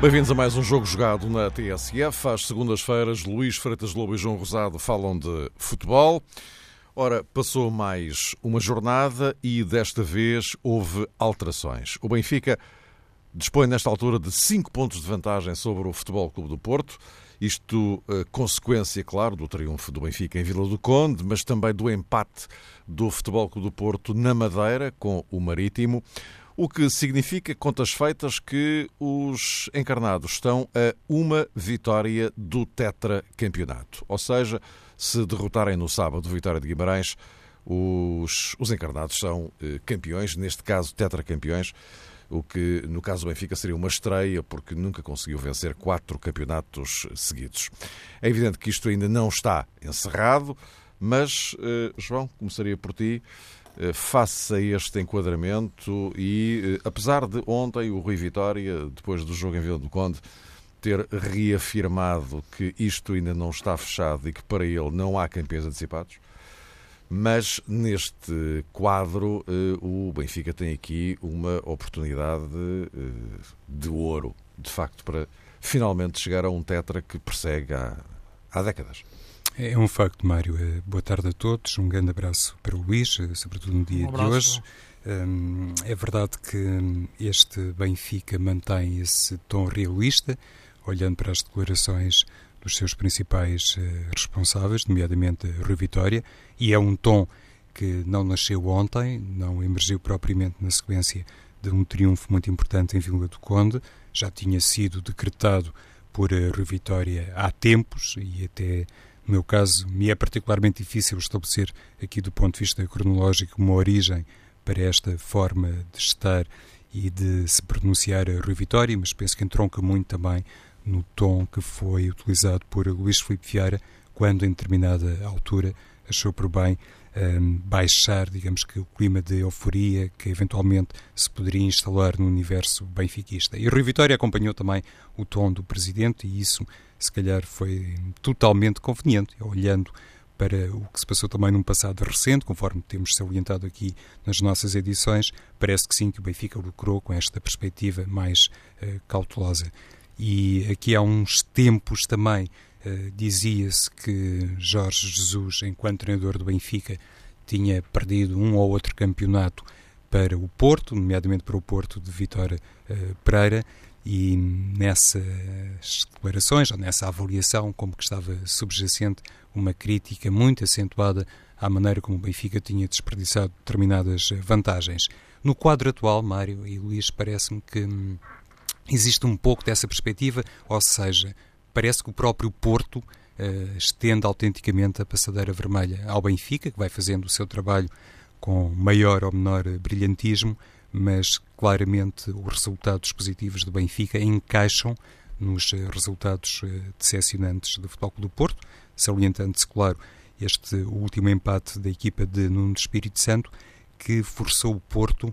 Bem-vindos a mais um jogo jogado na TSF. Às segundas-feiras, Luís Freitas Lobo e João Rosado falam de futebol. Ora, passou mais uma jornada e desta vez houve alterações. O Benfica dispõe nesta altura de 5 pontos de vantagem sobre o Futebol Clube do Porto. Isto eh, consequência, claro, do triunfo do Benfica em Vila do Conde, mas também do empate do Futebol Clube do Porto na Madeira com o Marítimo o que significa, contas feitas, que os encarnados estão a uma vitória do tetracampeonato. Ou seja, se derrotarem no sábado Vitória de Guimarães, os, os encarnados são eh, campeões, neste caso tetracampeões, o que no caso do Benfica seria uma estreia, porque nunca conseguiu vencer quatro campeonatos seguidos. É evidente que isto ainda não está encerrado, mas, eh, João, começaria por ti. Eh, face a este enquadramento e, eh, apesar de ontem o Rui Vitória, depois do jogo em Vila do Conde, ter reafirmado que isto ainda não está fechado e que para ele não há campeões antecipados, mas neste quadro eh, o Benfica tem aqui uma oportunidade de ouro, de facto, para finalmente chegar a um tetra que persegue há, há décadas. É um facto, Mário. Eh, boa tarde a todos. Um grande abraço para o Luís, eh, sobretudo no dia um de hoje. Hum, é verdade que hum, este Benfica mantém esse tom realista, olhando para as declarações dos seus principais eh, responsáveis, nomeadamente Rui Vitória, e é um tom que não nasceu ontem, não emergiu propriamente na sequência de um triunfo muito importante em Vila do Conde, já tinha sido decretado por Rui Vitória há tempos e até no meu caso, me é particularmente difícil estabelecer aqui do ponto de vista cronológico uma origem para esta forma de estar e de se pronunciar a Rui Vitória, mas penso que entronca muito também no tom que foi utilizado por Luís Filipe Vieira quando, em determinada altura, achou por bem um, baixar, digamos que, o clima de euforia que eventualmente se poderia instalar no universo benfiquista. E Rui Vitória acompanhou também o tom do presidente e isso se calhar foi totalmente conveniente, olhando para o que se passou também num passado recente, conforme temos salientado aqui nas nossas edições, parece que sim, que o Benfica lucrou com esta perspectiva mais uh, cautelosa. E aqui há uns tempos também uh, dizia-se que Jorge Jesus, enquanto treinador do Benfica, tinha perdido um ou outro campeonato para o Porto, nomeadamente para o Porto de Vitória uh, Pereira, e nessas declarações, ou nessa avaliação, como que estava subjacente uma crítica muito acentuada à maneira como o Benfica tinha desperdiçado determinadas vantagens. No quadro atual, Mário e Luís, parece-me que hum, existe um pouco dessa perspectiva, ou seja, parece que o próprio Porto uh, estende autenticamente a passadeira vermelha ao Benfica, que vai fazendo o seu trabalho com maior ou menor brilhantismo, mas claramente os resultados positivos do Benfica encaixam nos eh, resultados eh, decepcionantes do Futebol Clube do Porto, salientando-se, claro, este último empate da equipa de Nuno Espírito Santo, que forçou o Porto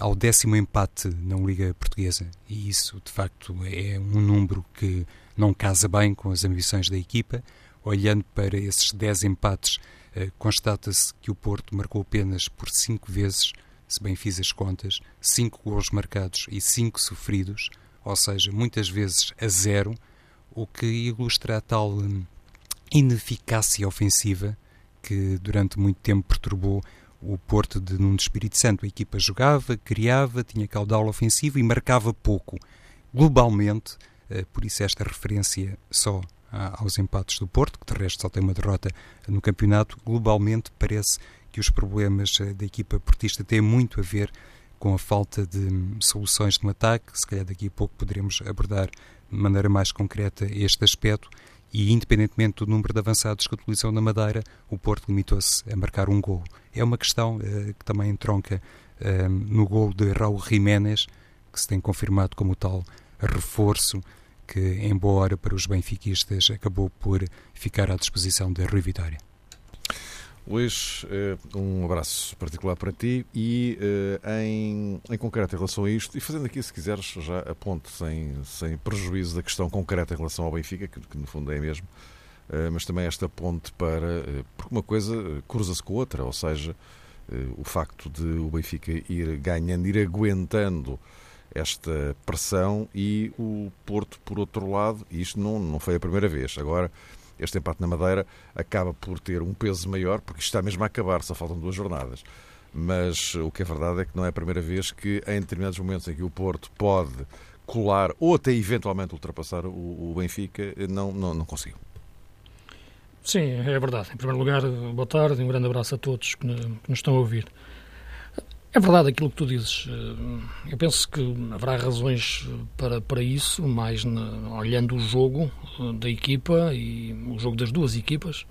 ao décimo empate na Liga Portuguesa. E isso, de facto, é um número que não casa bem com as ambições da equipa. Olhando para esses dez empates, uh, constata-se que o Porto marcou apenas por cinco vezes se bem fiz as contas, 5 gols marcados e 5 sofridos, ou seja, muitas vezes a zero, o que ilustra a tal hum, ineficácia ofensiva que durante muito tempo perturbou o Porto de Nuno Espírito Santo. A equipa jogava, criava, tinha caudal ofensivo e marcava pouco. Globalmente, eh, por isso esta referência só aos empates do Porto, que de resto só tem uma derrota no campeonato, globalmente parece que os problemas eh, da equipa portista têm muito a ver com a falta de hum, soluções um ataque. Se calhar daqui a pouco poderemos abordar de maneira mais concreta este aspecto. E, independentemente do número de avançados que utilizam na Madeira, o Porto limitou-se a marcar um gol. É uma questão uh, que também entronca uh, no gol de Raul Jiménez, que se tem confirmado como tal reforço que, em boa hora para os benfiquistas, acabou por ficar à disposição da Rui Vitória. Luís, eh, um abraço particular para ti e eh, em, em concreto em relação a isto, e fazendo aqui, se quiseres, já a ponte, sem, sem prejuízo da questão concreta em relação ao Benfica, que, que no fundo é mesmo, eh, mas também esta ponte para. Porque uma coisa cruza-se com outra, ou seja, o facto de o Benfica ir ganhando, ir aguentando esta pressão e o Porto, por outro lado, e isto não, não foi a primeira vez, agora este empate na Madeira acaba por ter um peso maior, porque está mesmo a acabar, só faltam duas jornadas. Mas o que é verdade é que não é a primeira vez que, em determinados momentos em que o Porto pode colar ou até eventualmente ultrapassar o, o Benfica, não, não, não conseguiu. Sim, é verdade. Em primeiro lugar, boa tarde e um grande abraço a todos que nos estão a ouvir. É verdade aquilo que tu dizes. Eh, eu penso que haverá razões para, para isso, mais olhando o jogo eh, da equipa e o jogo das duas equipas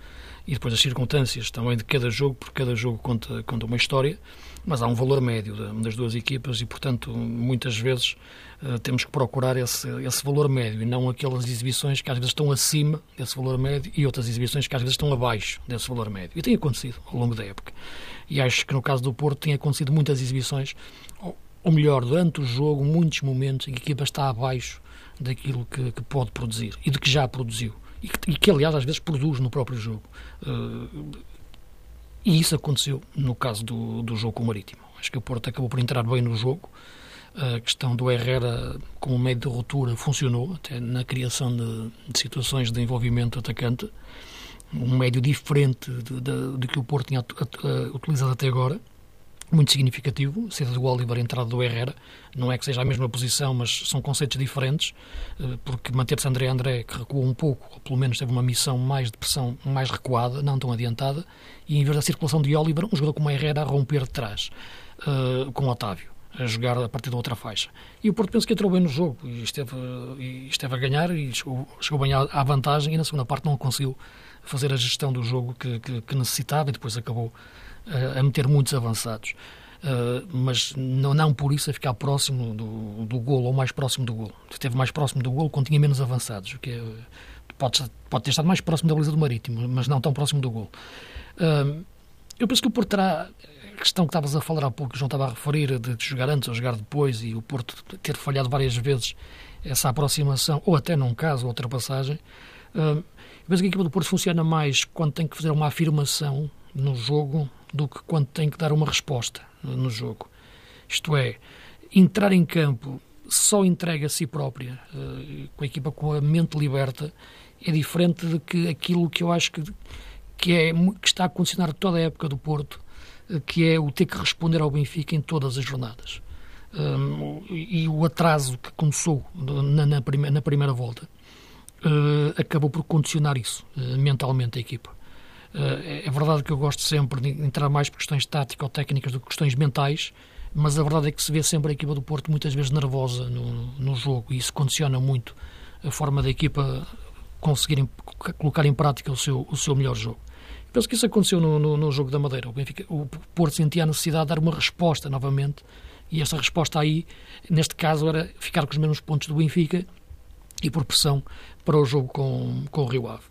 e depois as circunstâncias também de cada jogo, porque cada jogo conta, conta uma história, mas há um valor médio das duas equipas e, portanto, muitas vezes uh, temos que procurar esse, esse valor médio e não aquelas exibições que às vezes estão acima desse valor médio e outras exibições que às vezes estão abaixo desse valor médio. E tem acontecido ao longo da época. E acho que no caso do Porto tem acontecido muitas exibições, ou melhor, durante o jogo, muitos momentos em que a equipa está abaixo daquilo que, que pode produzir e de que já produziu. E que, e que, aliás, às vezes produz no próprio jogo. Uh, e isso aconteceu no caso do, do jogo com o Marítimo. Acho que o Porto acabou por entrar bem no jogo. A questão do Herrera como médio de ruptura funcionou, até na criação de, de situações de envolvimento atacante um médio diferente de que o Porto tinha utilizado até agora, muito significativo, saída do Oliver, entrada do Herrera, não é que seja a mesma posição, mas são conceitos diferentes, eh, porque manter-se André André, que recuou um pouco, ou pelo menos teve uma missão mais de pressão mais recuada, não tão adiantada, e em vez da circulação de Oliver, um jogador como Herrera a romper de trás, uh, com Otávio a jogar a partir da outra faixa. E o Porto penso que entrou bem no jogo e esteve, e esteve a ganhar e chegou, chegou bem à, à, vantagem e na segunda parte não conseguiu fazer a gestão do jogo que, que, que necessitava e depois acabou a meter muitos avançados. Uh, mas não, não por isso a ficar próximo do, do golo ou mais próximo do golo. Esteve mais próximo do golo quando tinha menos avançados, o que é, pode, pode ter estado mais próximo da baliza do Marítimo, mas não tão próximo do golo. Uh, eu penso que o Porto terá a questão que estavas a falar há pouco, o João estava a referir, de, jogar antes ou jogar depois, e o Porto ter falhado várias vezes essa aproximação, ou até num caso, ultrapassagem. Uh, eu penso que a equipa do Porto funciona mais quando tem que fazer uma afirmação no jogo do que quando tem que dar uma resposta no jogo. Isto é, entrar em campo só entrega a si própria, uh, com a equipa com a mente liberta, é diferente de que aquilo que eu acho que, que, é, que está a condicionar toda a época do Porto, que é o ter que responder ao Benfica em todas as jornadas. Um, e o atraso que começou na, na, prime, na primeira volta uh, acabou por condicionar isso uh, mentalmente a equipa. Uh, é verdade que eu gosto sempre de entrar mais por questões tático-técnicas do que questões mentais, mas a verdade é que se vê sempre a equipa do Porto muitas vezes nervosa no, no jogo e isso condiciona muito a forma da equipa conseguir colocar em prática o seu, o seu melhor jogo. Penso que isso aconteceu no, no, no jogo da Madeira. O, Benfica, o Porto sentia a necessidade de dar uma resposta novamente e essa resposta aí, neste caso, era ficar com os mesmos pontos do Benfica e por pressão para o jogo com, com o Rio Ave.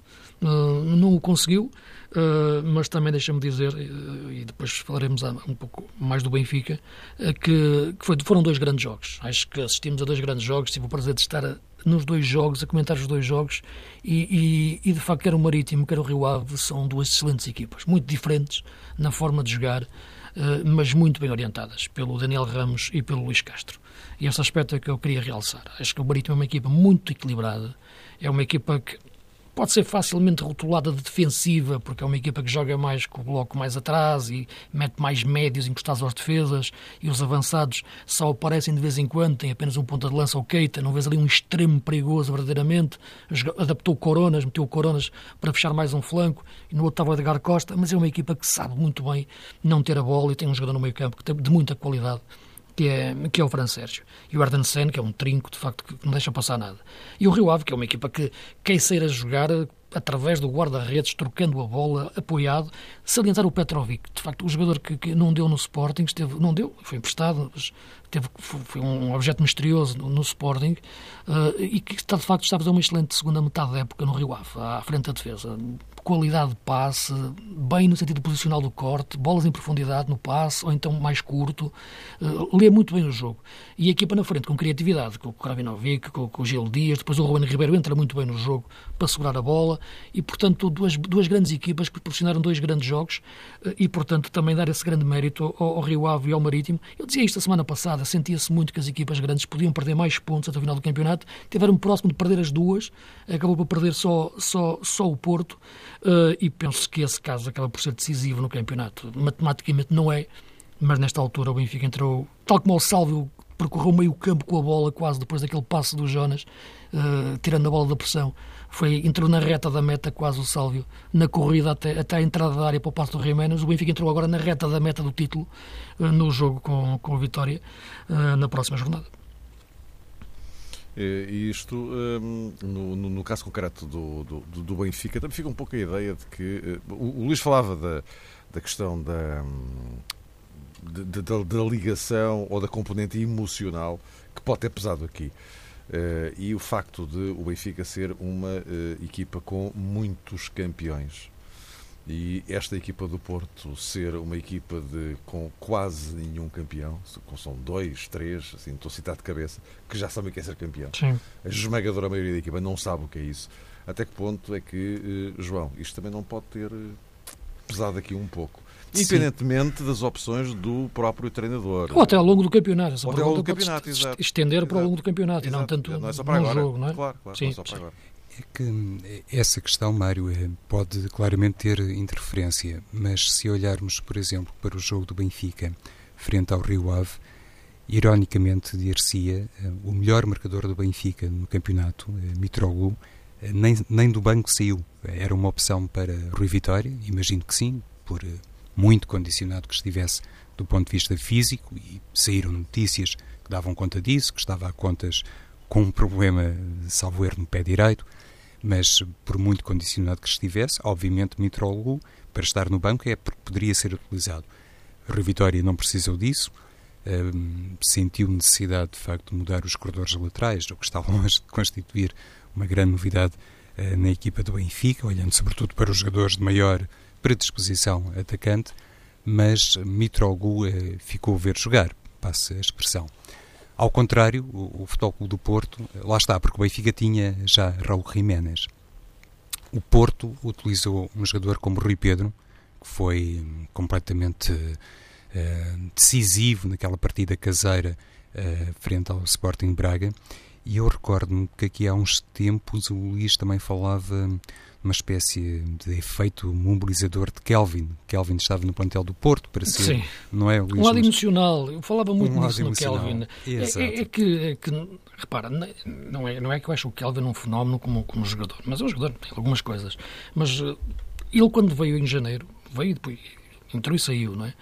Uh, não o conseguiu, uh, mas também deixa-me dizer, uh, e depois falaremos um pouco mais do Benfica, que, que foi, foram dois grandes jogos. Acho que assistimos a dois grandes jogos, tive o prazer de estar a, nos dois jogos, a comentar os dois jogos, e, e, e, de facto, quer o Marítimo, quer o Rio Ave, são duas excelentes equipas, muito diferentes na forma de jogar, uh, mas muito bem orientadas pelo Daniel Ramos e pelo Luís Castro. E esse aspecto é que eu queria realçar. Acho que o Marítimo é uma equipa muito equilibrada, é uma equipa que pode ser facilmente rotulada de defensiva, porque é uma equipa que joga mais com o bloco mais atrás e mete mais médios encostados às defesas e os avançados só aparecem de vez em quando, tem apenas um ponta de lança ou Keita, não vês ali um extremo perigoso verdadeiramente, adaptou Coronas, meteu Coronas para fechar mais um flanco e no outro estava o Edgar Costa, mas é uma equipa que sabe muito bem não ter a bola e tem um jogador no meio campo que tem de muita qualidade que é, que é o Fran Sérgio. E o Arden Sen, que é um trinco, de facto, que não deixa passar nada. E o Rio Ave, que é uma equipa que quer sair a jogar através do guarda-redes, trocando a bola, apoiado, salientar o Petrovic. De facto, o jogador que, que não deu no Sporting, esteve, não deu, foi emprestado, mas teve, foi um objeto misterioso no, no Sporting uh, e que está, de facto está a fazer uma excelente segunda metade da época no Rio Ave, à frente da defesa qualidade de passe, bem no sentido posicional do corte, bolas em profundidade no passe, ou então mais curto, uh, lê muito bem o jogo. E a equipa na frente, com criatividade, com o Kravinovic, com, com o Gil Dias, depois o Ruben Ribeiro entra muito bem no jogo para segurar a bola, e portanto duas, duas grandes equipas que proporcionaram dois grandes jogos, uh, e portanto também dar esse grande mérito ao, ao, Rio Ave e ao Marítimo. Eu dizia isto a semana passada, sentia-se muito que as equipas grandes podiam perder mais pontos até o final do campeonato, tiveram próximo de perder as duas, acabou por perder só, só, só o Porto, Uh, e penso que esse caso acaba por ser decisivo no campeonato. Matematicamente não é, mas nesta altura o Benfica entrou, tal como o Sálvio percorreu meio campo com a bola quase depois daquele passo do Jonas, uh, tirando a bola da pressão. Foi, entrou na reta da meta quase o Sálvio, na corrida até, até a entrada da área para o passo do Jiménez. O Benfica entrou agora na reta da meta do título uh, no jogo com, com a Vitória na próxima jornada. E isto, hum, no, no, caso concreto do, do, do, Benfica, também fica um pouco a ideia de que. Eh, o, o Luís falava da, da questão da, da, da, da, ligação ou da componente emocional que pode ter pesado aqui. Uh, e o facto de o Benfica ser uma uh, equipa com muitos campeões. E esta equipa do Porto ser uma equipa de, com quase nenhum campeão, são dois, três, assim, estou a citar de cabeça, que já sabem o que é ser campeão. Sim. A esmagadora maioria da equipa não sabe o que é isso. Até que ponto é que, eh, João, isto também não pode ter eh, pesado aqui um pouco? Independentemente Sim. das opções do próprio treinador. Ou até ao longo do campeonato. Ou até ao longo do campeonato, exato. Estender exato. para o longo do campeonato exato. e não tanto não é só para agora. jogo, não é? Claro, claro, Sim. não é só para agora. É que essa questão, Mário, é, pode claramente ter interferência, mas se olharmos, por exemplo, para o jogo do Benfica frente ao Rio Ave, ironicamente, dir-se-ia, eh, o melhor marcador do Benfica no campeonato, eh, Mitroglou, eh, nem, nem do banco saiu. Era uma opção para Rui Vitória, imagino que sim, por muito condicionado que estivesse do ponto de vista físico, e saíram notícias que davam conta disso, que estava a contas com um problema, salvo erro, no pé direito mas por muito condicionado que estivesse, obviamente Mitroglou, para estar no banco, é porque poderia ser utilizado. Rui Vitória não precisou disso, um, sentiu necessidade, de facto, de mudar os corredores laterais, o que está longe de constituir uma grande novidade uh, na equipa do Benfica, olhando sobretudo para os jogadores de maior predisposição atacante, mas Mitroglou uh, ficou a ver jogar, passa a expressão. Ao contrário, o, o Futebol Clube do Porto, lá está, porque o Benfica tinha já Raul Jiménez. O Porto utilizou um jogador como Rui Pedro, que foi completamente uh, decisivo naquela partida caseira uh, frente ao Sporting Braga. E eu recordo-me que aqui há uns tempos o Luís também falava uma espécie de efeito mobilizador de Kelvin. Kelvin estava no plantel do Porto para ser, Sim. não é? Luís, um lado emocional. Eu falava muito um nisso no Kelvin. É, é, é, que, é, que, repara, não é, não é que eu acho o Kelvin um fenómeno como, como jogador, mas é um jogador, tem algumas coisas. Mas eh, ele, quando veio em janeiro, veio depois, entrou e saiu, não é?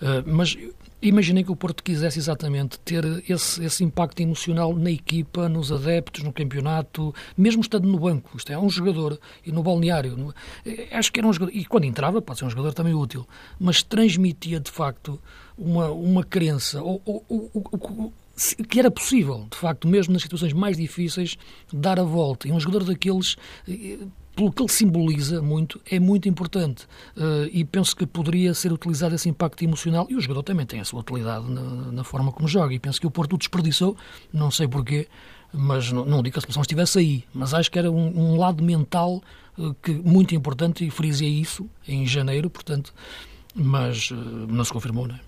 Uh, mas Imaginei que o Porto quisesse exatamente ter esse, esse impacto emocional na equipa, nos adeptos, no campeonato, mesmo estando no banco. Isto é, um jogador e no balneário. No, eh, acho que era um jogador, e quando entrava, pode ser um jogador também útil, mas transmitia de facto uma, uma crença, ou, ou, ou, que era possível, de facto, mesmo nas situações mais difíceis, dar a volta. E um jogador daqueles eh, pelo que ele simboliza muito, é muito importante. Uh, e penso que poderia ser utilizado esse impacto emocional. E o jogador também tem a sua utilidade na, na forma como joga. E penso que o Porto o desperdiçou, não sei porquê, mas não, não digo que a solução estivesse aí. Mas acho que era um, um lado mental uh, que, muito importante e frisei isso em janeiro, portanto, mas uh, não se confirmou, não é?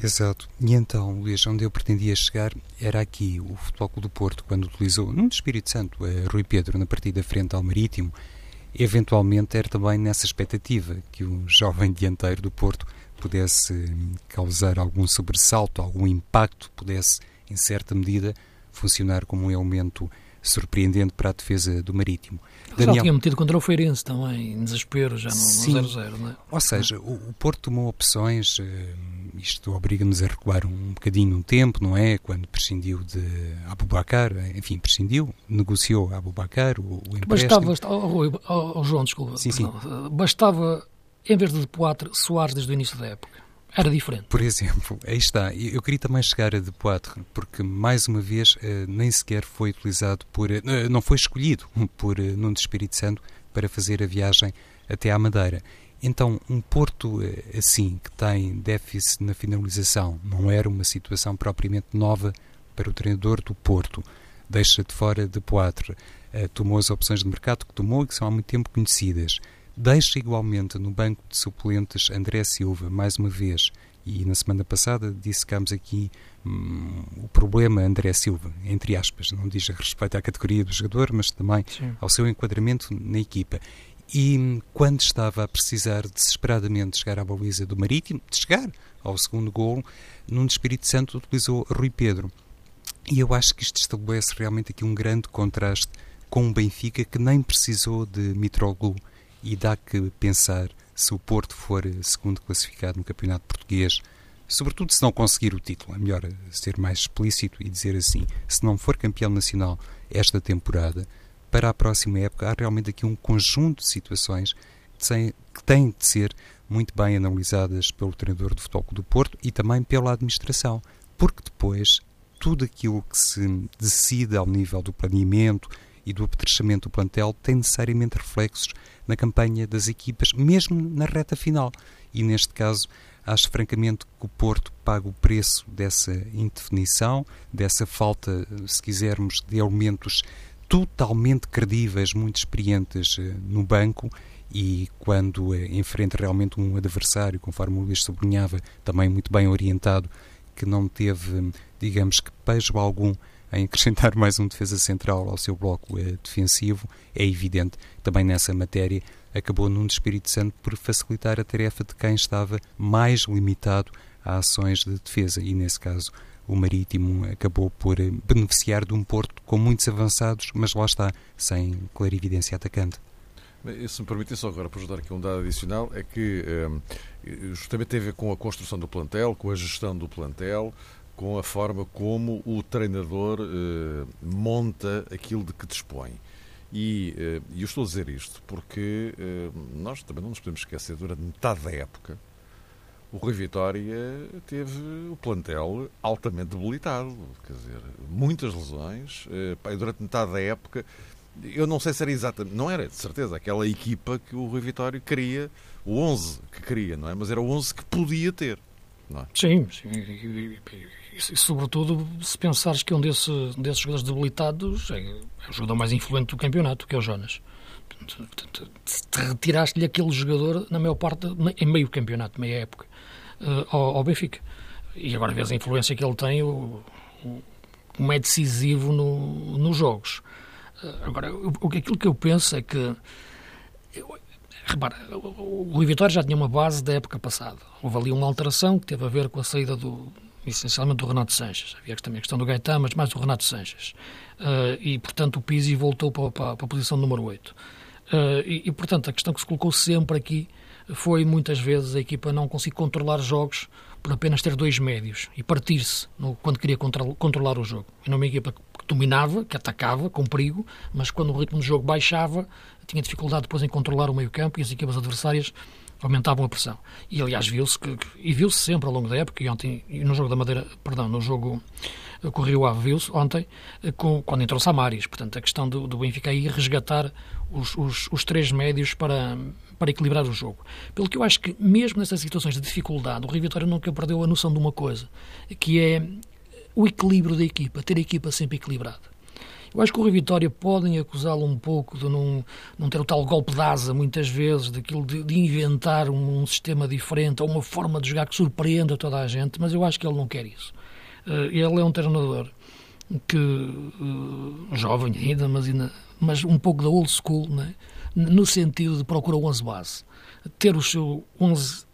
Exato. E então, Luís, onde eu pretendia chegar era aqui, o Futebol Clube do Porto, quando utilizou, num Espírito Santo, a Rui Pedro na partida frente ao Marítimo, eventualmente era também nessa expectativa que o jovem dianteiro do Porto pudesse hum, causar algum sobressalto, algum impacto, pudesse, em certa medida, funcionar como um elemento surpreendente para a defesa do Marítimo. Daniel... Já tinha metido contra o Feirense também, em desespero, já no 0-0, não é? Ou seja, o, o Porto tomou opções, uh, isto obriga-nos a recuar um bocadinho no tempo, não é? Quando prescindiu de Abubacar, enfim, prescindiu, negociou Abubacar, o, o empréstimo. Bastava, oh, João, desculpa, sim, sim. bastava, em vez de Poitre, Soares desde o início da época. Era diferente. Por exemplo, aí está. Eu queria também chegar a De Poitre, porque mais uma vez eh, nem sequer foi utilizado por, eh, não foi escolhido por eh, Nuno de Espírito Santo para fazer a viagem até à Madeira. Então, um Porto assim, que tem déficit na finalização, não era uma situação propriamente nova para o treinador do Porto. Deixa de fora De Poitre, tomou as opções de mercado que tomou e que são há muito tempo conhecidas. Deixa igualmente no banco de suplentes André Silva, mais uma vez, e na semana passada dissecamos aqui hum, o problema André Silva, entre aspas, não diz respeito à categoria do jogador, mas também Sim. ao seu enquadramento na equipa. E hum, quando estava a precisar desesperadamente chegar à baliza do Marítimo, de chegar ao segundo golo, num Espírito Santo utilizou Rui Pedro. E eu acho que isto estabelece realmente aqui um grande contraste com o Benfica que nem precisou de Mitroglou e dá que pensar se o Porto for segundo classificado no Campeonato Português, sobretudo se não conseguir o título, é melhor ser mais explícito e dizer assim, se não for campeão nacional esta temporada, para a próxima época há realmente aqui um conjunto de situações que têm de ser muito bem analisadas pelo treinador de futebol do Porto e também pela administração, porque depois tudo aquilo que se decide ao nível do planeamento e do apetrechamento do plantel tem necessariamente reflexos na campanha das equipas, mesmo na reta final. E neste caso, acho francamente que o Porto paga o preço dessa indefinição, dessa falta, se quisermos, de elementos totalmente credíveis, muito experientes eh, no banco e quando eh, enfrenta realmente um adversário, conforme o Luís sublinhava, também muito bem orientado, que não teve, digamos que pejo algum em acrescentar mais um defesa central ao seu bloco eh, defensivo, é evidente também nessa matéria acabou num Espírito Santo por facilitar a tarefa de quem estava mais limitado a ações de defesa e nesse caso o Marítimo acabou por eh, beneficiar de um Porto com muitos avançados, mas lá está, sem clarividência atacante. Se me permitem só agora para ajudar aqui um dado adicional, é que eh, justamente tem a ver com a construção do plantel, com a gestão do plantel, com a forma como o treinador eh, monta aquilo de que dispõe. E eh, eu estou a dizer isto porque eh, nós também não nos podemos esquecer, durante metade da época, o Rui Vitória teve o plantel altamente debilitado. Quer dizer, muitas lesões. Eh, durante metade da época, eu não sei se era exatamente, não era de certeza aquela equipa que o Rui Vitória queria, o 11 que queria, não é? Mas era o 11 que podia ter. É? Sim, sim. E, sobretudo, se pensares que um desse, desses jogadores debilitados é, é, o jogador mais influente do campeonato, que é o Jonas. Retiraste-lhe aquele jogador, na maior parte, em meio campeonato, meia época, uh, ao, ao, Benfica. E agora vês a influência que ele tem, o, o, como é decisivo no, nos jogos. Uh, agora, o, aquilo que eu penso é que. Eu, Repara, o Rui Vitória já tinha uma base da época passada. Houve ali uma alteração que teve a ver com a saída do, essencialmente do Renato Sanches. Havia também a questão do Gaetan, mas mais do Renato Sanches. Uh, e, portanto, o Pizzi voltou para, para, para a posição número 8. Uh, e, e, portanto, a questão que se colocou sempre aqui foi, muitas vezes, a equipa não conseguir controlar jogos por apenas ter dois médios e partir-se quando queria controlar o jogo. Não uma equipa que dominava, que atacava com perigo, mas quando o ritmo do jogo baixava, tinha dificuldade depois em controlar o meio-campo e as equipas adversárias aumentavam a pressão. E aliás viu-se que, e viu-se sempre ao longo da época e ontem no jogo da Madeira, perdão, no jogo que o Rio Ave viu-se ontem com, quando entrou Samaris. Portanto, a questão do, do Benfica aí resgatar os, os, os, três médios para, para equilibrar o jogo. Pelo que eu acho que mesmo nessas situações de dificuldade, o Rio Vitória nunca perdeu a noção de uma coisa, que é o equilíbrio da equipa, ter a equipa sempre equilibrada. Eu acho que o Rio Vitória podem acusá-lo um pouco de não, não ter o tal golpe de asa, muitas vezes, daquilo de, de inventar um, um, sistema diferente ou uma forma de jogar que surpreenda toda a gente, mas eu acho que ele não quer isso. Uh, ele é um treinador que, uh, jovem ainda, mas, ainda, mas um pouco da old school, né? no sentido de procurar o 11 base, ter o seu 11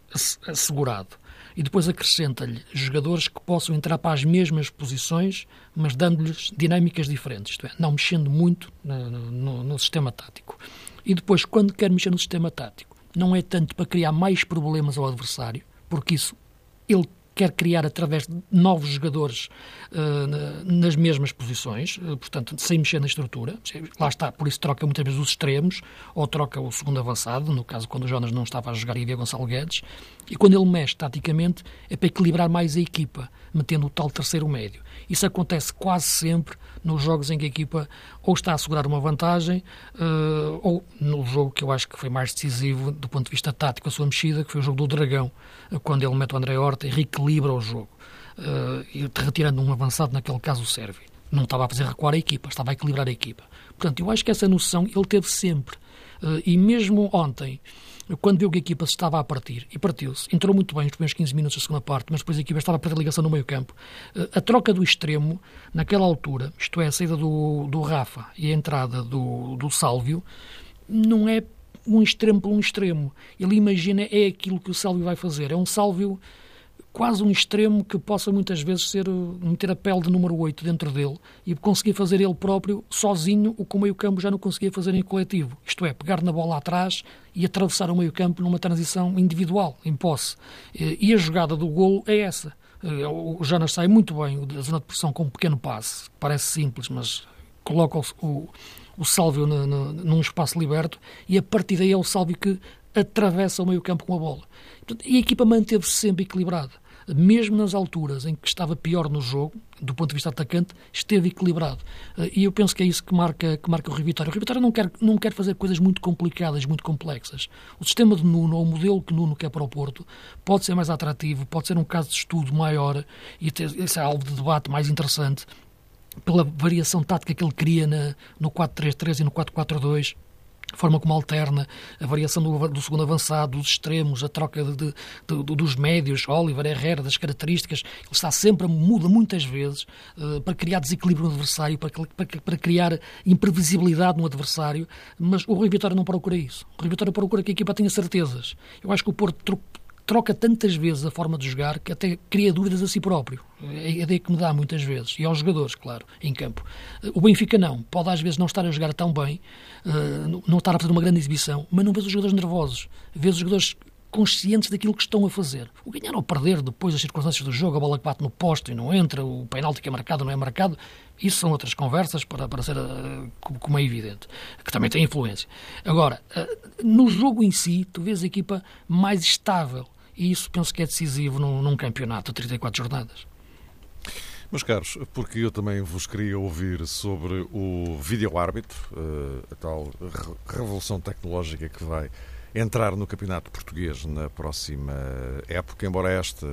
assegurado e depois acrescenta-lhe jogadores que possam entrar para as mesmas posições, mas dando-lhes dinâmicas diferentes, isto é, não mexendo muito no, no, no sistema tático. E depois, quando quer mexer no sistema tático, não é tanto para criar mais problemas ao adversário, porque isso ele quer criar através de novos jogadores uh, nas mesmas posições, uh, portanto, sem mexer na estrutura. Lá está, por isso troca muitas vezes os extremos, ou troca o segundo avançado, no caso quando o Jonas não estava a jogar e havia Gonçalo Guedes, e quando ele mexe taticamente é para equilibrar mais a equipa, metendo o tal terceiro médio. Isso acontece quase sempre nos jogos em que a equipa ou está a assegurar uma vantagem, uh, ou no jogo que eu acho que foi mais decisivo do ponto de vista tático, a sua mexida, que foi o jogo do Dragão, quando ele mete o André Horta e reequilibra o jogo, uh, retirando um avançado, naquele caso o Sérvio. Não estava a fazer recuar a equipa, estava a equilibrar a equipa. Portanto, eu acho que essa noção ele teve sempre. Uh, e mesmo ontem, quando viu que a equipa se estava a partir, e partiu-se, entrou muito bem nos primeiros 15 minutos da segunda parte, mas depois a equipa estava a perder a ligação no meio campo. Uh, a troca do extremo, naquela altura, isto é, a saída do, do Rafa e a entrada do, do Sálvio, não é um extremo por um extremo. Ele imagina é aquilo que o Sálvio vai fazer. É um Sálvio quase um extremo que possa muitas vezes ser meter a pele de número 8 dentro dele e conseguir fazer ele próprio sozinho o que o meio-campo já não conseguia fazer em coletivo. Isto é, pegar na bola atrás e atravessar o meio-campo numa transição individual, em posse. E a jogada do golo é essa. O Jonas sai muito bem da zona de pressão com um pequeno passe, parece simples, mas coloca o, o Sálvio num espaço liberto e a partir daí é o Sálvio que atravessa o meio campo com a bola. E a equipa manteve-se sempre equilibrada. Mesmo nas alturas em que estava pior no jogo, do ponto de vista atacante, esteve equilibrado. Eh, e eu penso que é isso que marca, que marca o Rio Vitória. O Rio Vitória não quer, não quer fazer coisas muito complicadas, muito complexas. O sistema de Nuno, ou o modelo que Nuno quer para o Porto, pode ser mais atrativo, pode ser um caso de estudo maior e ter, esse é alvo de debate mais interessante pela variação tática que ele cria na, no 4-3-3 e no 4-4-2 a forma como alterna a variação do, do, segundo avançado, dos extremos, a troca de, de, de, dos médios, Oliver, Herrera, das características. Ele está sempre, muda muitas vezes uh, para criar desequilíbrio no adversário, para, para, para, criar imprevisibilidade no adversário, mas o Rui Vitória não procura isso. O Rui Vitória procura que a equipa tenha certezas. Eu acho que o Porto troca tantas vezes a forma de jogar que até cria dúvidas a si próprio. É a ideia que me dá muitas vezes. E aos jogadores, claro, em campo. O Benfica não. Pode às vezes não estar a jogar tão bem, eh, não estar a fazer uma grande exibição, mas não vês os jogadores nervosos. Vês os jogadores conscientes daquilo que estão a fazer. O ganhar ou perder depois das circunstâncias do jogo, a bola que bate no posto e não entra, o penalti que é marcado não é marcado, isso são outras conversas para, para ser, uh, como é evidente, que também tem influência. Agora, uh, no jogo em si, tu vês a equipa mais estável, e isso penso que é decisivo num, num campeonato de 34 jornadas. Meus caros, porque eu também vos queria ouvir sobre o vídeo-árbitro, eh, a tal revolução tecnológica que vai entrar no campeonato português na próxima época, embora esta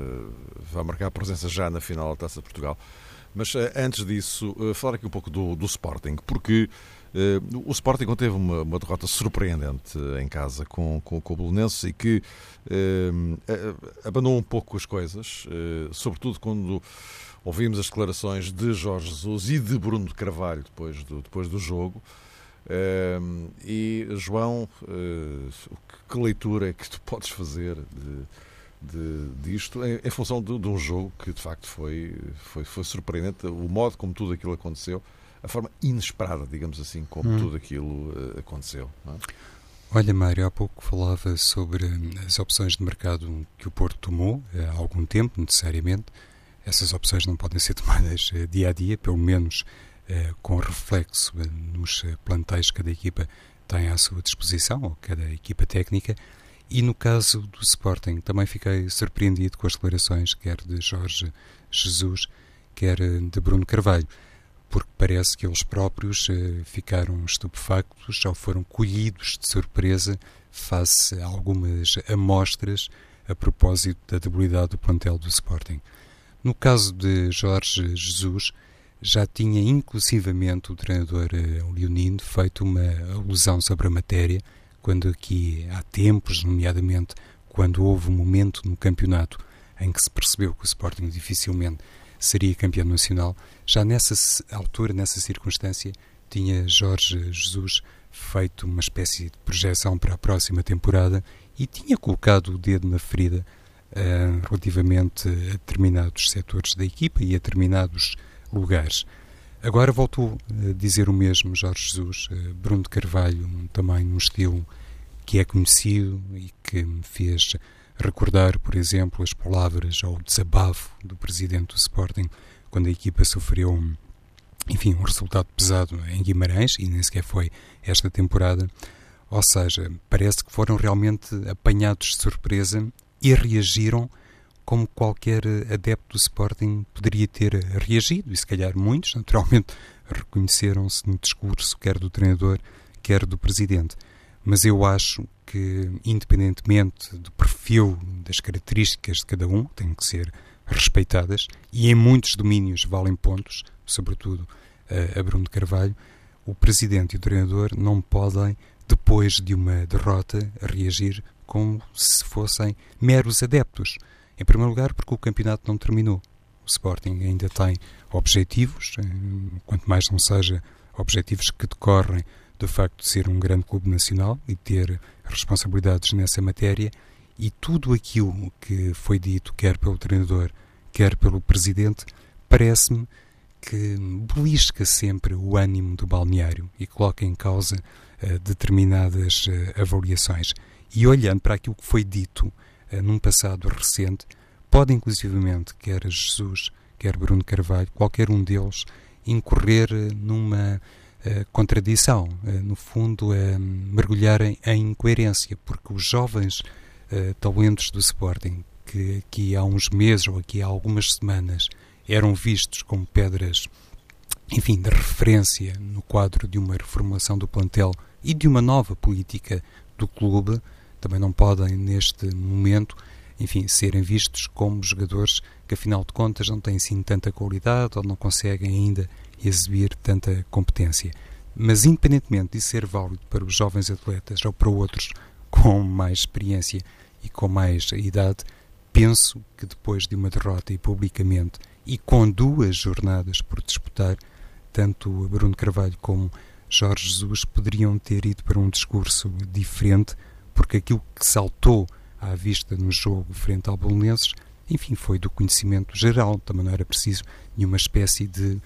vá marcar presença já na final da Taça de Portugal. Mas eh, antes disso, eh, falar aqui um pouco do, do Sporting, porque o Sporting teve uma, uma, derrota surpreendente em casa com, com, com o Belenense e que uh, abandonou um pouco as coisas, uh, sobretudo quando ouvimos as declarações de Jorge Jesus e de Bruno Carvalho depois do, depois do jogo. e, João, que leitura é que tu podes fazer de, de, disto em, em função de, de, um jogo que de facto foi, foi, foi surpreendente, o modo como tudo aquilo aconteceu a forma inesperada, digamos assim, como hum. tudo aquilo uh, aconteceu. É? Olha, Mário, há pouco falava sobre as opções de mercado que o Porto tomou eh, há algum tempo, necessariamente. Essas opções não podem ser tomadas uh, dia a dia, pelo menos com reflexo nos plantéis que cada equipa tem à sua disposição, ou cada equipa técnica. E no caso do Sporting, também fiquei surpreendido com as declarações, quer de Jorge Jesus, quer de Bruno Carvalho porque parece que eles próprios eh, ficaram estupefactos ou foram colhidos de surpresa face a algumas amostras a propósito da debilidade do plantel do Sporting. No caso de Jorge Jesus, já tinha inclusivamente o treinador eh, leonino feito uma alusão sobre a matéria, quando aqui há tempos, nomeadamente quando houve um momento no campeonato em que se percebeu que o Sporting dificilmente seria campeão nacional. Já nessa altura, nessa circunstância, tinha Jorge Jesus feito uma espécie de projeção para a próxima temporada e tinha colocado o dedo na ferida uh, relativamente a determinados setores da equipa e a determinados lugares. Agora voltou a dizer o mesmo Jorge Jesus, uh, Bruno de Carvalho, também num estilo que é conhecido e que me fez recordar, por exemplo, as palavras ou o desabafo do presidente do Sporting quando a equipa sofreu, enfim, um resultado pesado em Guimarães e nem sequer foi esta temporada. Ou seja, parece que foram realmente apanhados de surpresa e reagiram como qualquer adepto do Sporting poderia ter reagido, e se calhar muitos, naturalmente, reconheceram-se no discurso, quer do treinador, quer do presidente. Mas eu acho que, independentemente do perfil, das características de cada um, têm que ser respeitadas, e em muitos domínios valem pontos, sobretudo a Bruno de Carvalho, o presidente e o treinador não podem, depois de uma derrota, reagir como se fossem meros adeptos. Em primeiro lugar, porque o campeonato não terminou. O Sporting ainda tem objetivos, eh, quanto mais não seja objetivos que decorrem do facto de ser um grande clube nacional e ter responsabilidades nessa matéria, e tudo aquilo que foi dito, quer pelo treinador, quer pelo presidente, parece-me que belisca sempre o ânimo do balneário e coloca em causa uh, determinadas uh, avaliações. E olhando para aquilo que foi dito uh, num passado recente, pode inclusivamente, quer Jesus, quer Bruno Carvalho, qualquer um deles, incorrer numa contradição, no fundo, mergulhar em, em incoerência, porque os jovens talentos do Sporting, que aqui há uns meses ou aqui há algumas semanas eram vistos como pedras, enfim, de referência no quadro de uma reformulação do plantel e de uma nova política do clube, também não podem, neste momento, enfim, serem vistos como jogadores que, afinal de contas, não têm assim tanta qualidade ou não conseguem ainda exibir tanta competência. Mas, independentemente de ser válido para os jovens atletas ou para outros com mais experiência e com mais idade, penso que depois de uma derrota e publicamente e com duas jornadas por disputar, tanto Bruno Carvalho como Jorge Jesus poderiam ter ido para um discurso diferente, porque aquilo que saltou à vista no jogo frente ao Bolonenses, enfim, foi do conhecimento geral, também não era preciso nenhuma espécie de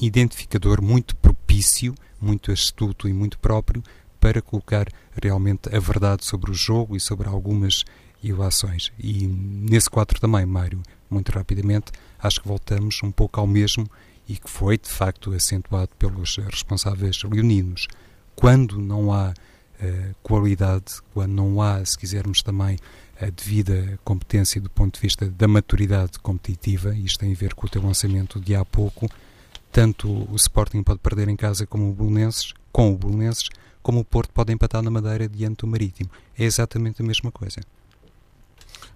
identificador muito propício, muito astuto e muito próprio para colocar realmente a verdade sobre o jogo e sobre algumas ilações. E nesse quadro também, Mário, muito rapidamente, acho que voltamos um pouco ao mesmo e que foi, de facto, acentuado pelos responsáveis leoninos. Quando não há uh, qualidade, quando não há, se quisermos também, a devida competência do ponto de vista da maturidade competitiva, isto tem a ver com o teu lançamento de há pouco, tanto o Sporting pode perder em casa como o Bolonenses, com o Bolonenses, como o Porto pode empatar na Madeira diante do Marítimo. É exatamente a mesma coisa.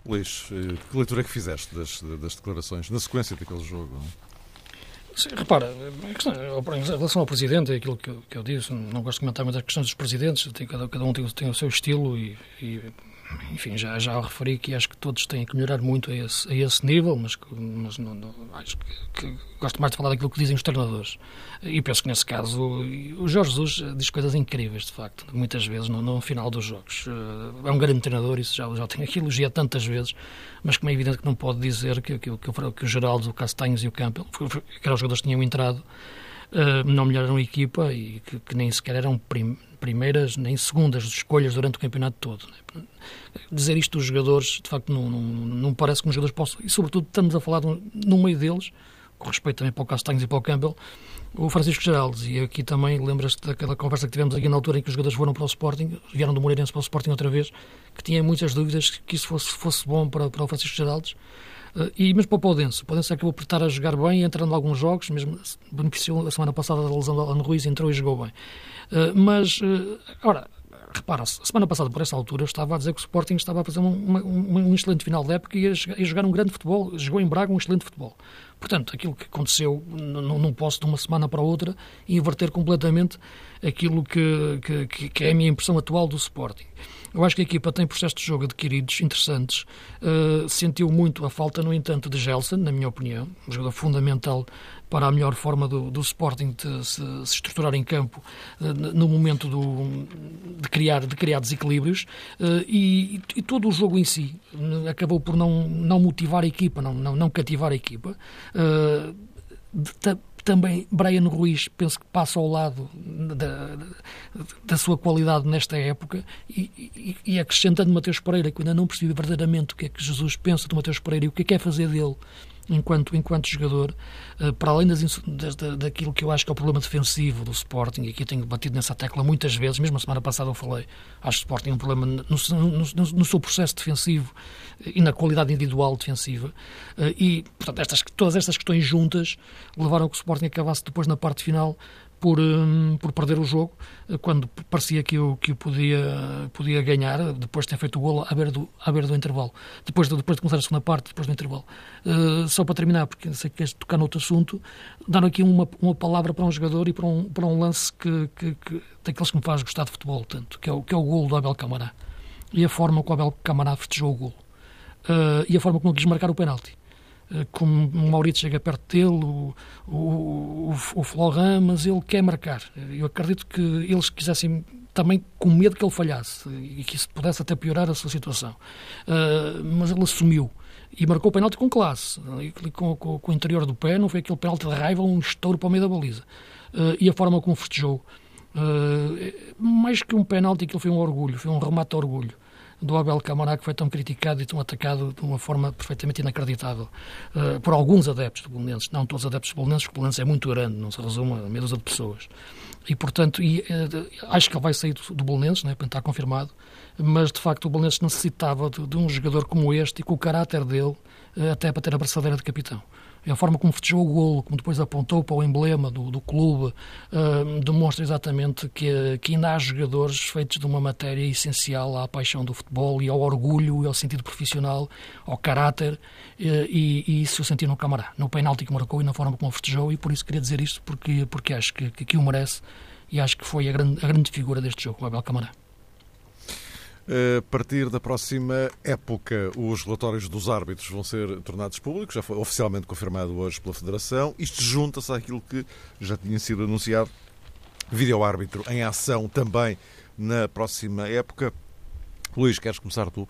Luís, eh, que leitura é que fizeste das, das declarações na sequência daquele jogo? Sim, repara, questão, em relação ao Presidente, é aquilo que eu, que eu, disse, não gosto de comentar muito as questões dos Presidentes, tem, cada, cada um tem, tem, o seu estilo e, e enfim, já, já referi que acho que todos têm que melhorar muito a esse, a esse nível, mas, mas não, não, acho que, que, gosto mais de falar daquilo que dizem os treinadores. E penso que nesse caso o Jorge Jesus diz coisas incríveis, de facto, muitas vezes no, no final dos jogos. Eh, é um grande treinador, isso já, já tenho aqui elogiado tantas vezes, mas como é evidente que não pode dizer que, que, que, que o Geraldo, o Castanhos e o Campbell, que eram os jogadores que tinham entrado, uh, não melhoraram a equipa e que, que nem sequer eram prim, primeiras nem segundas escolhas durante o campeonato todo. Né? Dizer isto dos jogadores, de facto, não, não, não parece que os jogadores possam. E, sobretudo, estamos a falar de, no meio deles, com respeito também para o Castanhos e para o Campbell, o Francisco Geraldes. E aqui também lembras-te daquela conversa que tivemos aqui na altura em que os jogadores foram para o Sporting, vieram do Moreirense para o Sporting outra vez, que tinha muitas dúvidas que isso fosse, fosse bom para, para o Francisco Geraldes. Uh, e mesmo para o Paudense. O Paudense acabou por estar a jogar bem, entrando em alguns jogos, mesmo beneficiou a semana passada da lesão do Alan Ruiz, entrou e jogou bem. Uh, mas, uh, ora, repara-se, semana passada, por essa altura, estava a dizer que o Sporting estava a fazer um, um, um excelente final de época e ia, jogar um grande futebol, jogou em Braga um excelente futebol. Portanto, aquilo que aconteceu, não, não posso de uma semana para outra inverter completamente aquilo que, que, que é a minha impressão atual do Sporting. Eu acho que a equipa tem processos de jogo adquiridos interessantes. Uh, sentiu muito a falta, no entanto, de Gelson, na minha opinião, um jogador fundamental para a melhor forma do, do Sporting de se, se, estruturar em campo uh, no momento do, de, criar, de criar desequilíbrios. Uh, e, e, todo o jogo em si acabou por não, não motivar a equipa, não, não, não cativar a equipa. De, também Brian Ruiz penso que passa ao lado da, da sua qualidade nesta época e, e, e acrescentando Mateus Pereira, que ainda não percebi verdadeiramente o que é que Jesus pensa de Mateus Pereira e o que é que é fazer dele enquanto, enquanto jogador, uh, para além das, daquilo que eu acho que é o problema defensivo do Sporting, e aqui tenho batido nessa tecla muitas vezes, mesmo a semana passada eu falei, acho que o Sporting tem um problema no, no, no, no seu processo defensivo e na qualidade individual defensiva, uh, e portanto estas, todas estas questões juntas levaram a que o Sporting acabasse depois na parte final por, um, por perder o jogo, eh, quando parecia que o, que podia, podia ganhar, depois de ter feito o golo à beira do, à beira do intervalo. Depois de, depois de começar a segunda parte, depois do intervalo. Uh, só para terminar, porque sei que queres tocar noutro assunto, dar aqui uma, uma palavra para um jogador e para um, para um lance que, que, que daqueles que me faz gostar de futebol, tanto, que é o, que é o golo do Abel Camará. E a forma como o Abel Camará festejou o golo. Uh, e a forma como quis marcar o penalti. Eh, como o Maurício chega perto dele, o, o, o, mas ele quer marcar. Eu acredito que eles quisessem também com medo que ele falhasse e que isso pudesse até piorar a sua situação. Uh, mas ele assumiu e marcou o penalti com classe, com, com, com, o interior do pé, não foi aquele penalti de raiva, um estouro para o meio da baliza. Uh, e a forma como festejou. Uh, mais que um penalti, aquilo foi um orgulho, foi um remate de orgulho do Abel Camará, que foi tão criticado e tão atacado de uma forma perfeitamente inacreditável uh, por alguns adeptos do Belenenses, não todos os adeptos do Belenenses, porque o Belenenses é muito grande, não se resume a meia de pessoas. E, portanto, e, uh, acho que ele vai sair do, do Belenenses, né, está confirmado, mas, de facto, o Belenenses necessitava de, de, um jogador como este e com o caráter dele, uh, até para ter a braçadeira de capitão a forma como festejou o golo, como depois apontou para o emblema do, do clube, uh, demonstra exatamente que, que ainda há jogadores feitos de uma matéria essencial à paixão do futebol e ao orgulho e ao sentido profissional, ao caráter, uh, e, e, isso eu senti no Camará, no penalti que marcou e na forma como festejou, e por isso queria dizer isto, porque, porque acho que, que, que o merece e acho que foi a grande, a grande figura deste jogo, o Abel Camará. A partir da próxima época, os relatórios dos árbitros vão ser tornados públicos, já foi oficialmente confirmado hoje pela Federação. Isto junta-se àquilo que já tinha sido anunciado. Vídeo-árbitro em ação também na próxima época. Luís, queres começar tu?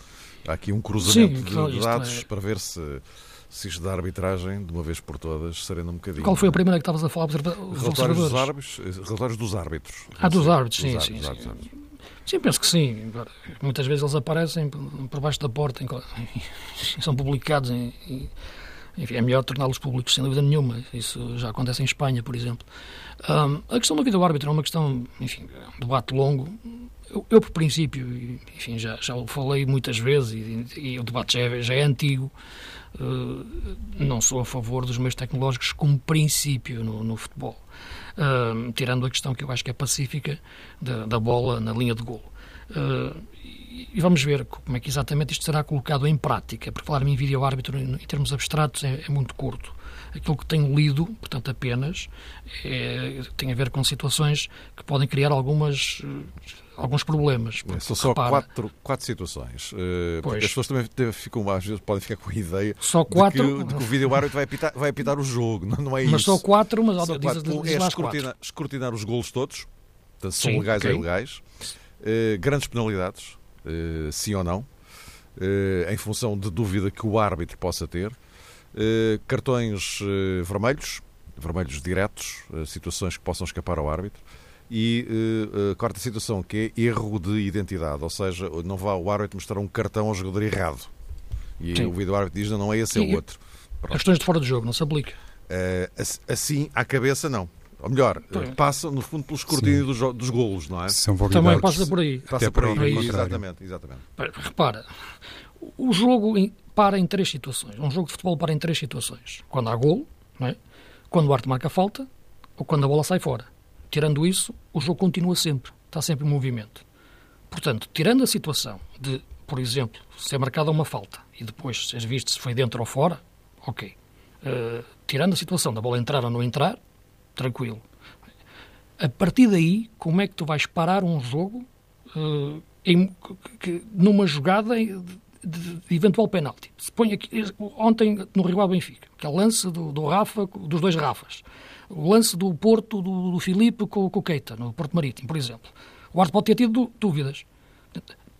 Há aqui um cruzamento Sim, de, de dados é... para ver se, se isto da arbitragem, de uma vez por todas, serena um bocadinho. Qual foi a primeira que estavas a falar? Relatórios dos árbitros. Relatórios dos árbitros. Ah, dos árbitros, sim, sim, sim. Sim, penso que sim. Muitas vezes eles aparecem por baixo da porta e são publicados. Em, enfim, é melhor torná-los públicos, sem dúvida nenhuma. Isso já acontece em Espanha, por exemplo. Um, a questão do vídeo-árbitro é uma questão, enfim, é um debate longo. Eu, eu, por princípio, enfim, já, já o falei muitas vezes e, e o debate já é, já é antigo. Uh, não sou a favor dos meios tecnológicos como princípio no, no futebol uh, tirando a questão que eu acho que é pacífica da, da bola na linha de golo. Uh, e vamos ver como é que exatamente isto será colocado em prática, porque falar em vídeo-árbitro em termos abstratos é, é, muito curto. Aquilo que tenho lido, portanto, apenas, é, tem a ver com situações que podem criar algumas alguns problemas. É, são só quatro, quatro situações. Uh, porque as pessoas também ficam, às vezes, podem ficar com a ideia só quatro... de, que, de que o vídeo árbitro vai apitar, vai apitar o jogo. Não, não é mas isso. Mas só quatro, mas só quatro. Diz, diz, é escrutinar, escrutinar, os golos todos, se são legais okay. ou ilegais, grandes penalidades, uh, sim ou não, em função de dúvida que o árbitro possa ter, cartões vermelhos, vermelhos diretos, situações que possam escapar ao árbitro e uh, a quarta situação, que é erro de identidade, ou seja, não vá o árbitro mostrar um cartão ao jogador errado. E Sim. o vídeo árbitro diz, não, é esse, é o outro. Pronto. Questões de fora do jogo, não se aplica. Uh, assim, à cabeça, não. Ou melhor, uh, passa, no fundo, pelo escrutínio dos, dos golos, não é? São Também passa por aí. Passa por aí, por aí exatamente, exatamente. Repara, o jogo para em três situações. Um jogo de futebol para em três situações. Quando há golo, não é? quando o árbitro marca falta ou quando a bola sai fora. Tirando isso, o jogo continua sempre, está sempre em movimento. Portanto, tirando a situação de, por exemplo, ser marcada uma falta e depois ser visto se foi dentro ou fora, ok. Uh, tirando a situação da bola entrar ou não entrar, tranquilo. A partir daí, como é que tu vais parar um jogo uh, em, que, numa jogada de, de, eventual penalti? Se põe aqui, ontem no Rio Benfica, que é o lance do, do Rafa, dos dois Rafas o lance do Porto, do, do Filipe com, com o Keita, no Porto Marítimo, por exemplo. O Arte pode ter tido dúvidas.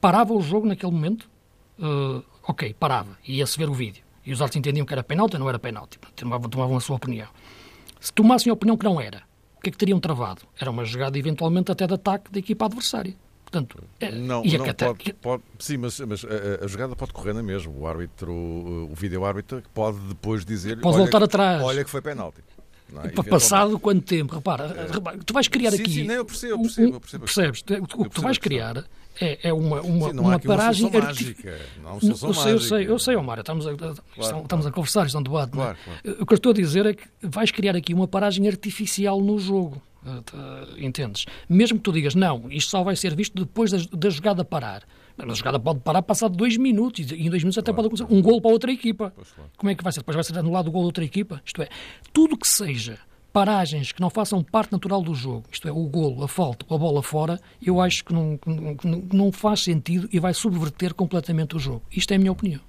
Parava o jogo naquele momento? Uh, ok, parava. Ia-se ver o vídeo. E os árbitros entendiam que era penalti ou não era penalti. Tomavam a sua opinião. Se tomassem a opinião que não era, O que é que teriam travado? Era uma jogada, eventualmente, até de ataque da equipa adversária. Portanto, é, não, não até, pode, pode, sim, mas, mas a, a, jogada pode correr na mesma. O árbitro, o vídeo-árbitro pode depois dizer pode voltar atrás. Olha que foi penalti. É? Passado quanto tempo? Repara, repara, tu vais criar sim, aqui. Sim, não, eu percebo, eu percebo, eu percebo. Percebes? O que tu vais criar é, é uma, uma, sim, uma paragem. Uma mágica. Não, uma eu, sei, eu sei, eu sei, Omar, estamos a, claro, estamos claro. a conversar, isto é um debate. Claro, claro. O que eu estou a dizer é que vais criar aqui uma paragem artificial no jogo. Uh, entendes? Mesmo que tu digas, não, isto só vai ser visto depois da, da jogada parar. Mas a jogada pode parar passado dois minutos, e em dois minutos até claro. pode acontecer um gol para outra equipa. Claro. Como é que vai ser? Depois vai ser anulado o gol da outra equipa? Isto é, tudo que seja paragens que não façam parte natural do jogo, isto é, o golo, a falta, a bola fora, eu acho que não, que não faz sentido e vai subverter completamente o jogo. Isto é a minha opinião.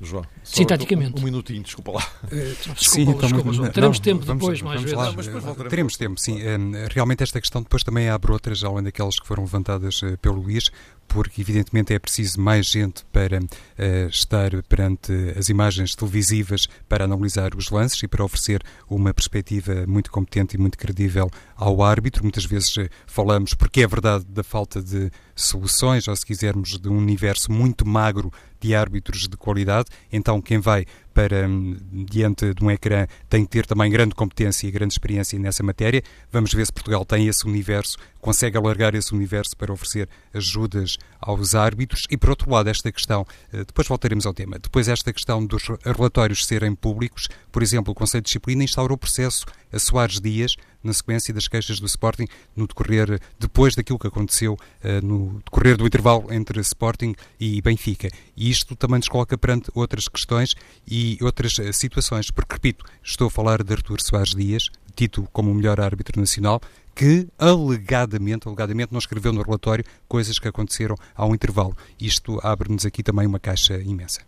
João. Sinteticamente. Um, um, minutinho, desculpa lá. Uh, desculpa, sim, então, desculpa, João. Teremos não, tempo vamos, depois, vamos, mais vamos vezes. Lá, mas teremos tempo, sim. Uh, realmente esta questão depois também abre outras, além daquelas que foram levantadas uh, pelo Luís, porque evidentemente é preciso mais gente para uh, estar perante as imagens televisivas para analisar os lances e para oferecer uma perspectiva muito competente e muito credível ao árbitro. Muitas vezes uh, falamos, porque é verdade, da falta de soluções, ou se quisermos, de um universo muito magro de árbitros de qualidade. Então, quem vai para hum, diante de um ecrã tem que ter também grande competência e grande experiência nessa matéria. Vamos ver se Portugal tem esse universo, consegue alargar esse universo para oferecer ajudas aos árbitros. E por outro lado, esta questão, eh, depois voltaremos ao tema, depois esta questão dos relatórios serem públicos, por exemplo, o Conselho de Disciplina instaurou o processo a Soares Dias, na sequência das queixas do Sporting, no decorrer, depois daquilo que aconteceu uh, no decorrer do intervalo entre Sporting e Benfica. E isto também nos coloca perante outras questões e outras uh, situações, porque, repito, estou a falar de Artur Soares Dias, dito como o melhor árbitro nacional, que alegadamente, alegadamente não escreveu no relatório coisas que aconteceram ao intervalo. Isto abre-nos aqui também uma caixa imensa.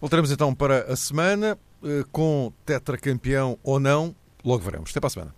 Voltaremos então para a semana, eh, com tetracampeão ou não, logo veremos. Até para a semana.